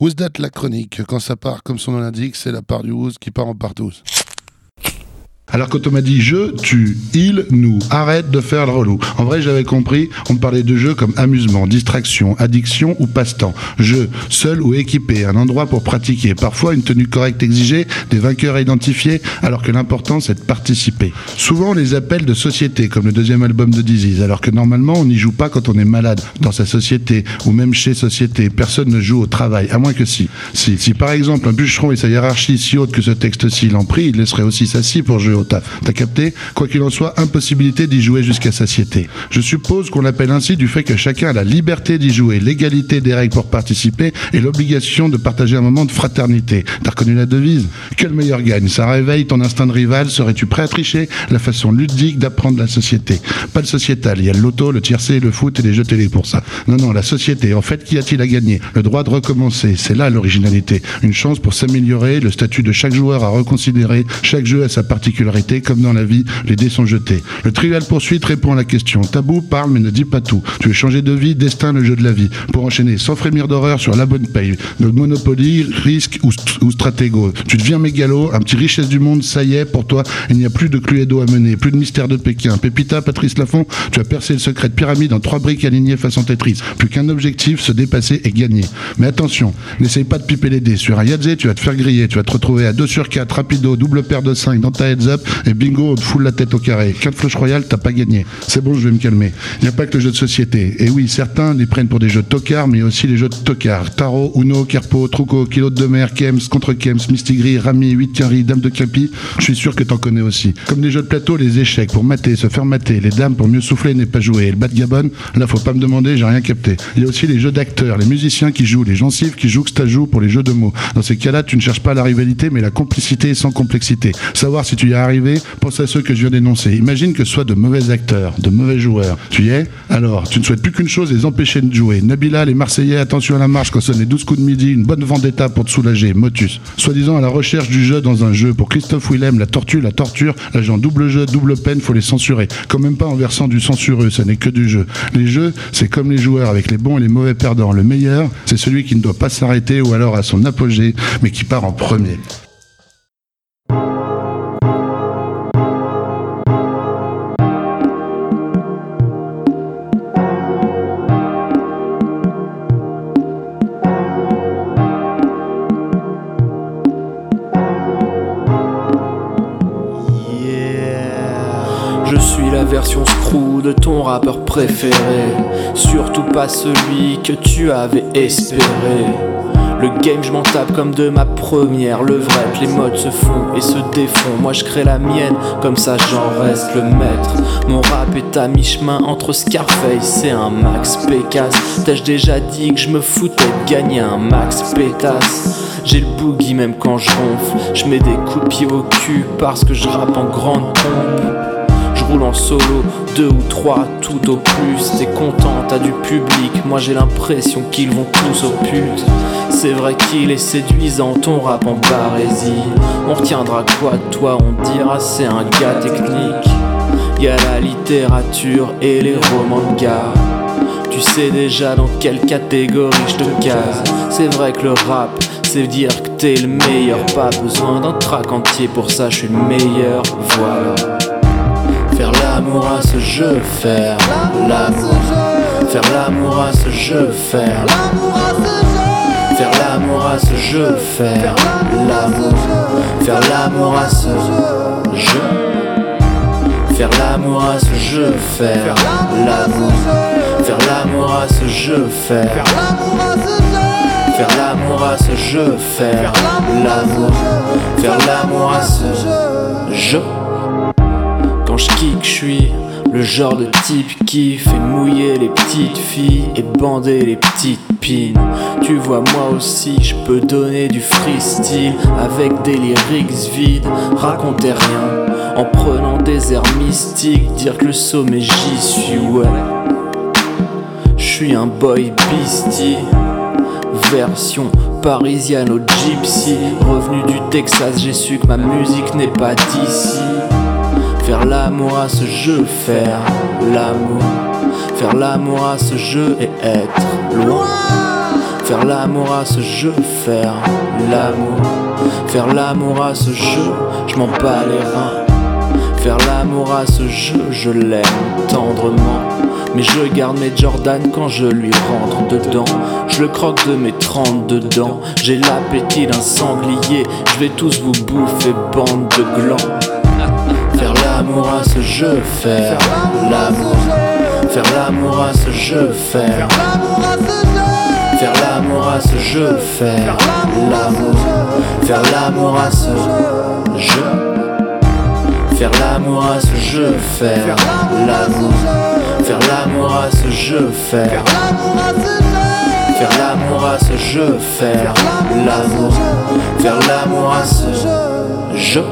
That la chronique Quand ça part comme son nom l'indique, c'est la part du Who's qui part en partouze. Alors quand on m'a dit je, tu, il, nous, arrête de faire le relou. En vrai, j'avais compris, on parlait de jeu comme amusement, distraction, addiction ou passe-temps. Jeu, seul ou équipé, un endroit pour pratiquer, parfois une tenue correcte exigée, des vainqueurs identifiés, alors que l'important c'est de participer. Souvent les appelle de société, comme le deuxième album de Disease, alors que normalement on n'y joue pas quand on est malade, dans sa société, ou même chez société. Personne ne joue au travail, à moins que si. Si, par exemple un bûcheron et sa hiérarchie si haute que ce texte-ci l'en prie, il laisserait aussi sa scie pour jouer T'as capté? Quoi qu'il en soit, impossibilité d'y jouer jusqu'à satiété. Je suppose qu'on l'appelle ainsi du fait que chacun a la liberté d'y jouer, l'égalité des règles pour participer et l'obligation de partager un moment de fraternité. T'as reconnu la devise? Que le meilleur gagne? Ça réveille ton instinct de rival? Serais-tu prêt à tricher? La façon ludique d'apprendre la société. Pas le sociétal. Il y a le loto, le tiercé, le foot et les jeux télé pour ça. Non, non, la société. En fait, qui a-t-il à gagner? Le droit de recommencer. C'est là l'originalité. Une chance pour s'améliorer. Le statut de chaque joueur à reconsidérer. Chaque jeu a sa particularité comme dans la vie, les dés sont jetés. Le trivial poursuite répond à la question. Tabou parle mais ne dit pas tout. Tu veux changer de vie, destin, le jeu de la vie. Pour enchaîner sans frémir d'horreur sur la bonne paye. Le Monopoly, risque ou, ou. Tu deviens mégalo, un petit richesse du monde, ça y est, pour toi, il n'y a plus de Cluedo à mener, plus de mystère de Pékin. Pépita, Patrice Lafont, tu as percé le secret de pyramide en trois briques alignées façon Tetris. Plus qu'un objectif, se dépasser et gagner. Mais attention, n'essaye pas de piper les dés. Sur un Yadze, tu vas te faire griller, tu vas te retrouver à 2 sur 4, rapido, double paire de 5 dans ta heads up et bingo, on te fout la tête au carré. 4 flèches royales, t'as pas gagné. C'est bon, je vais me calmer. Il n'y a pas que le jeu de société. Et oui, certains les prennent pour des jeux de tocard, mais aussi les jeux de tocard. Tarot, Uno, Kerpo, Truco, Kilo de mer, Kems, contre Kems, Mistigri, Rami, 8 Carry, Dame de Capi. Je suis sûr que t'en connais aussi. Comme des jeux de plateau, les échecs pour mater, se faire mater, les dames pour mieux souffler n'est pas joué. Et le bas de là, faut pas me demander, j'ai rien capté. Il y a aussi les jeux d'acteurs, les musiciens qui jouent, les gencives qui jouent que joue pour les jeux de mots. Dans ces cas-là, tu ne cherches pas la rivalité, mais la complicité sans complexité. Savoir si tu y es arrivé, pense à ceux que je viens d'énoncer. Imagine que ce soit de mauvais acteurs, de mauvais joueurs. Tu y es Alors, tu ne souhaites plus qu'une chose, les empêcher de jouer. Nabila, les Marseillais, attention à la marche quand sonne les 12 coups de midi, une bonne vendetta pour te soulager. Motus. Soi-disant à la recherche du jeu dans un jeu. Pour Christophe Willem, la tortue, la torture, l'agent double jeu, double peine, faut les censurer. Quand même pas en versant du censureux, ça n'est que du jeu. Les jeux, c'est comme les joueurs avec les bons et les mauvais perdants. Le meilleur, c'est celui qui ne doit pas s'arrêter ou alors à son apogée, mais qui part en premier. Version screw de ton rappeur préféré. Surtout pas celui que tu avais espéré. Le game, je m'en tape comme de ma première levrette. Les modes se font et se défont. Moi, je crée la mienne, comme ça j'en reste le maître. Mon rap est à mi-chemin entre Scarface et un Max Pécasse. T'ai-je déjà dit que je me foutais de gagner un Max Pétasse? J'ai le boogie même quand je ronfle. Je mets des coups au cul parce que je rappe en grande pompe roule en solo, deux ou trois tout au plus. T'es content, t'as du public, moi j'ai l'impression qu'ils vont tous au pute. C'est vrai qu'il est séduisant ton rap en barésie. On retiendra quoi de toi, on dira c'est un gars technique. Y a la littérature et les romans de gars. Tu sais déjà dans quelle catégorie je te case. C'est vrai que le rap, c'est dire que t'es le meilleur. Pas besoin d'un track entier pour ça, je suis le meilleur. Voilà. L'amour à ce jeu, faire l'amour. Faire l'amour à ce jeu, faire Faire l'amour à ce jeu, faire l'amour. Faire l'amour à ce jeu. Faire l'amour à ce jeu, faire l'amour. Faire l'amour à ce jeu, faire Faire l'amour à ce jeu, faire l'amour. Faire l'amour à ce jeu je kick, je suis le genre de type qui fait mouiller les petites filles et bander les petites pines. Tu vois, moi aussi, je peux donner du freestyle avec des lyrics vides, raconter rien en prenant des airs mystiques, dire que le sommet j'y suis, ouais. Je suis un boy beastie, version parisienne au gypsy. Revenu du Texas, j'ai su que ma musique n'est pas d'ici. Faire l'amour à ce jeu, faire l'amour. Faire l'amour à ce jeu et être loin. Faire l'amour à ce jeu, faire l'amour. Faire l'amour à ce jeu, je m'en bats les reins. Faire l'amour à ce jeu, je l'aime tendrement. Mais je garde mes Jordan quand je lui rentre dedans. Je le croque de mes trente dedans. J'ai l'appétit d'un sanglier. Je vais tous vous bouffer, bande de glands. L'amour à ce jeu, faire l'amour. Faire l'amour à ce jeu, faire Faire l'amour à ce jeu, faire l'amour. Faire l'amour à ce jeu. Faire l'amour à ce jeu, faire l'amour. Faire l'amour à ce jeu, faire Faire l'amour à ce jeu, faire l'amour. Faire l'amour à ce jeu.